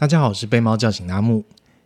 大家好，我是被猫叫醒的阿木。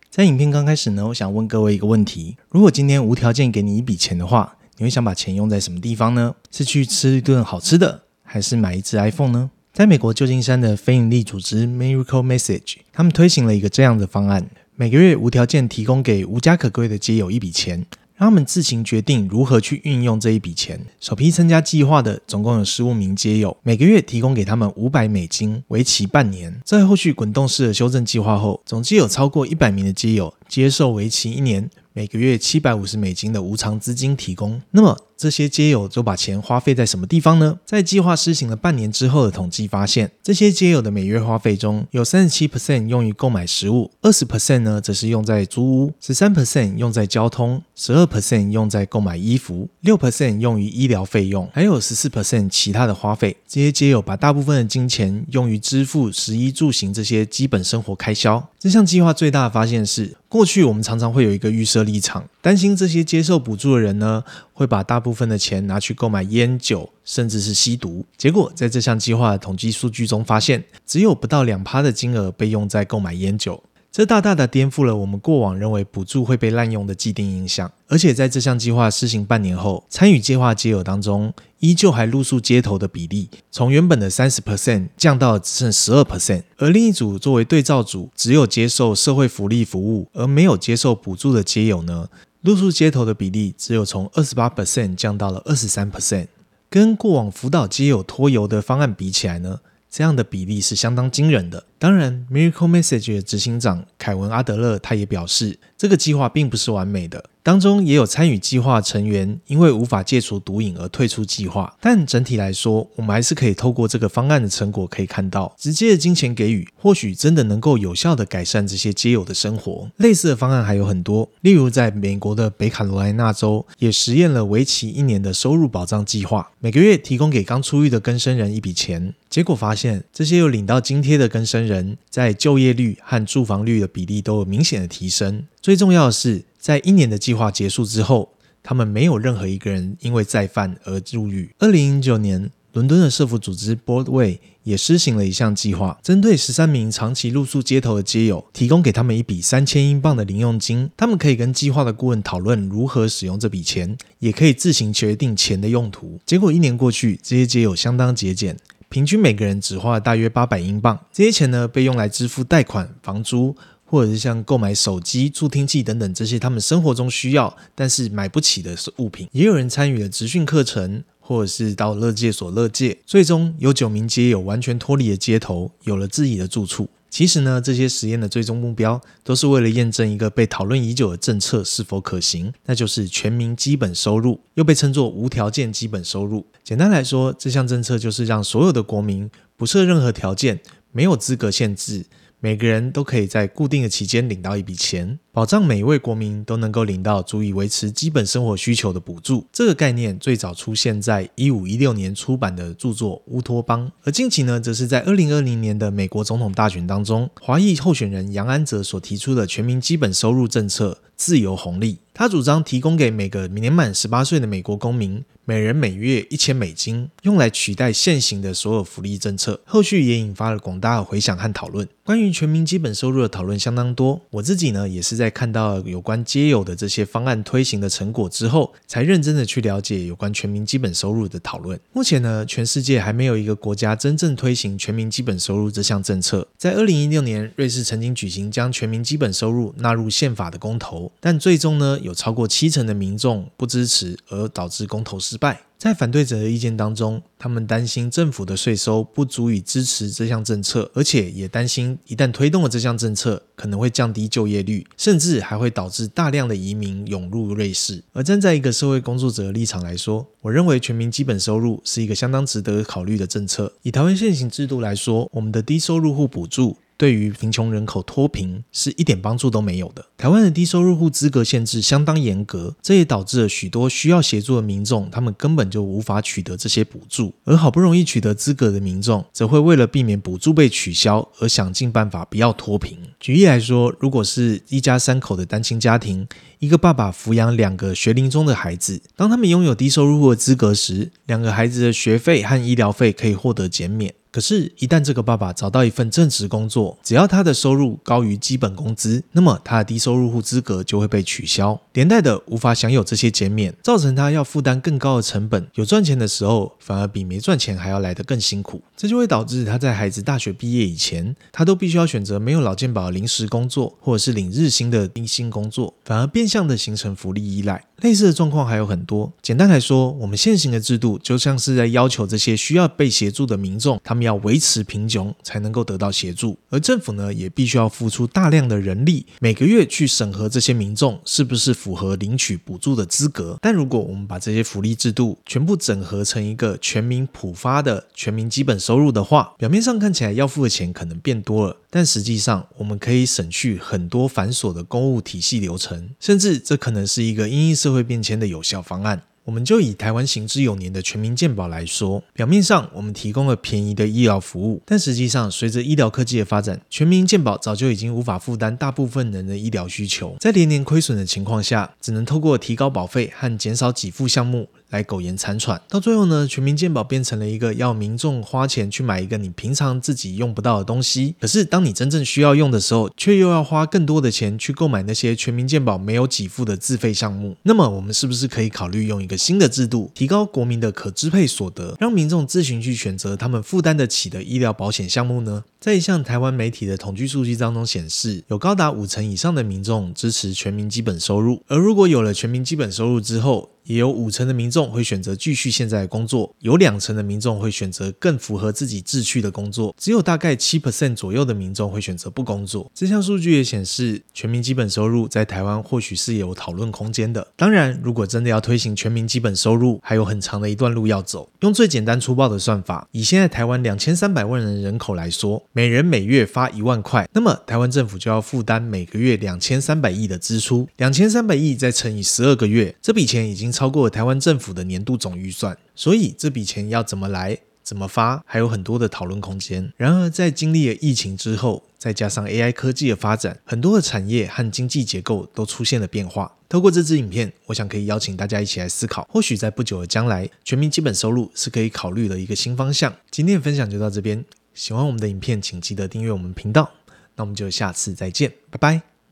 在影片刚开始呢，我想问各位一个问题：如果今天无条件给你一笔钱的话，你会想把钱用在什么地方呢？是去吃一顿好吃的，还是买一只 iPhone 呢？在美国旧金山的非营利组织 Miracle Message，他们推行了一个这样的方案，每个月无条件提供给无家可归的街友一笔钱。让他们自行决定如何去运用这一笔钱。首批参加计划的总共有十五名街友，每个月提供给他们五百美金，为期半年。在后续滚动式的修正计划后，总计有超过一百名的街友接受为期一年，每个月七百五十美金的无偿资金提供。那么，这些街友都把钱花费在什么地方呢？在计划施行了半年之后的统计发现，这些街友的每月花费中有三十七 percent 用于购买食物，二十 percent 呢则是用在租屋，十三 percent 用在交通，十二 percent 用在购买衣服，六 percent 用于医疗费用，还有十四 percent 其他的花费。这些街友把大部分的金钱用于支付食衣住行这些基本生活开销。这项计划最大的发现是，过去我们常常会有一个预设立场，担心这些接受补助的人呢会把大部分的钱拿去购买烟酒，甚至是吸毒。结果在这项计划的统计数据中发现，只有不到两趴的金额被用在购买烟酒。这大大的颠覆了我们过往认为补助会被滥用的既定印象，而且在这项计划施行半年后，参与计划街友当中，依旧还露宿街头的比例，从原本的三十 percent 降到了只剩十二 percent。而另一组作为对照组，只有接受社会福利服务而没有接受补助的街友呢，露宿街头的比例只有从二十八 percent 降到了二十三 percent。跟过往辅导街友脱游的方案比起来呢，这样的比例是相当惊人的。当然，Miracle Message 的执行长凯文阿德勒他也表示，这个计划并不是完美的。当中也有参与计划成员因为无法戒除毒瘾而退出计划，但整体来说，我们还是可以透过这个方案的成果可以看到，直接的金钱给予或许真的能够有效地改善这些街友的生活。类似的方案还有很多，例如在美国的北卡罗来纳州也实验了为期一年的收入保障计划，每个月提供给刚出狱的更生人一笔钱，结果发现这些有领到津贴的更生人在就业率和住房率的比例都有明显的提升。最重要的是，在一年的计划结束之后，他们没有任何一个人因为再犯而入狱。二零零九年，伦敦的社福组织 Broadway 也施行了一项计划，针对十三名长期露宿街头的街友，提供给他们一笔三千英镑的零用金。他们可以跟计划的顾问讨论如何使用这笔钱，也可以自行决定钱的用途。结果一年过去，这些街友相当节俭，平均每个人只花了大约八百英镑。这些钱呢，被用来支付贷款、房租。或者是像购买手机、助听器等等这些他们生活中需要但是买不起的物品，也有人参与了职训课程，或者是到勒戒所勒戒。最终有九名街友完全脱离了街头，有了自己的住处。其实呢，这些实验的最终目标都是为了验证一个被讨论已久的政策是否可行，那就是全民基本收入，又被称作无条件基本收入。简单来说，这项政策就是让所有的国民不设任何条件，没有资格限制。每个人都可以在固定的期间领到一笔钱，保障每一位国民都能够领到足以维持基本生活需求的补助。这个概念最早出现在一五一六年出版的著作《乌托邦》，而近期呢，则是在二零二零年的美国总统大选当中，华裔候选人杨安泽所提出的全民基本收入政策——自由红利。他主张提供给每个年满十八岁的美国公民。每人每月一千美金，用来取代现行的所有福利政策。后续也引发了广大的回响和讨论。关于全民基本收入的讨论相当多。我自己呢，也是在看到有关皆有的这些方案推行的成果之后，才认真的去了解有关全民基本收入的讨论。目前呢，全世界还没有一个国家真正推行全民基本收入这项政策。在二零一六年，瑞士曾经举行将全民基本收入纳入宪法的公投，但最终呢，有超过七成的民众不支持，而导致公投失败。在反对者的意见当中，他们担心政府的税收不足以支持这项政策，而且也担心一旦推动了这项政策，可能会降低就业率，甚至还会导致大量的移民涌入瑞士。而站在一个社会工作者的立场来说，我认为全民基本收入是一个相当值得考虑的政策。以台湾现行制度来说，我们的低收入户补助。对于贫穷人口脱贫是一点帮助都没有的。台湾的低收入户资格限制相当严格，这也导致了许多需要协助的民众，他们根本就无法取得这些补助。而好不容易取得资格的民众，则会为了避免补助被取消，而想尽办法不要脱贫。举例来说，如果是一家三口的单亲家庭，一个爸爸抚养两个学龄中的孩子，当他们拥有低收入户的资格时，两个孩子的学费和医疗费可以获得减免。可是，一旦这个爸爸找到一份正职工作，只要他的收入高于基本工资，那么他的低收入户资格就会被取消，连带的无法享有这些减免，造成他要负担更高的成本。有赚钱的时候，反而比没赚钱还要来得更辛苦。这就会导致他在孩子大学毕业以前，他都必须要选择没有老健保的临时工作，或者是领日薪的低薪工作，反而变相的形成福利依赖。类似的状况还有很多。简单来说，我们现行的制度就像是在要求这些需要被协助的民众，他们要维持贫穷才能够得到协助，而政府呢，也必须要付出大量的人力，每个月去审核这些民众是不是符合领取补助的资格。但如果我们把这些福利制度全部整合成一个全民普发的全民基本收入的话，表面上看起来要付的钱可能变多了，但实际上我们可以省去很多繁琐的公务体系流程，甚至这可能是一个因应社会变迁的有效方案。我们就以台湾行之有年的全民健保来说，表面上我们提供了便宜的医疗服务，但实际上随着医疗科技的发展，全民健保早就已经无法负担大部分人的医疗需求，在连年亏损的情况下，只能透过提高保费和减少给付项目。来苟延残喘，到最后呢，全民健保变成了一个要民众花钱去买一个你平常自己用不到的东西。可是当你真正需要用的时候，却又要花更多的钱去购买那些全民健保没有给付的自费项目。那么，我们是不是可以考虑用一个新的制度，提高国民的可支配所得，让民众自行去选择他们负担得起的医疗保险项目呢？在一项台湾媒体的统计数据当中显示，有高达五成以上的民众支持全民基本收入。而如果有了全民基本收入之后，也有五成的民众会选择继续现在的工作，有两成的民众会选择更符合自己志趣的工作，只有大概七 percent 左右的民众会选择不工作。这项数据也显示，全民基本收入在台湾或许是有讨论空间的。当然，如果真的要推行全民基本收入，还有很长的一段路要走。用最简单粗暴的算法，以现在台湾两千三百万人人口来说，每人每月发一万块，那么台湾政府就要负担每个月两千三百亿的支出。两千三百亿再乘以十二个月，这笔钱已经超过了台湾政府的年度总预算，所以这笔钱要怎么来、怎么发，还有很多的讨论空间。然而，在经历了疫情之后，再加上 AI 科技的发展，很多的产业和经济结构都出现了变化。透过这支影片，我想可以邀请大家一起来思考，或许在不久的将来，全民基本收入是可以考虑的一个新方向。今天的分享就到这边，喜欢我们的影片，请记得订阅我们频道。那我们就下次再见，拜拜。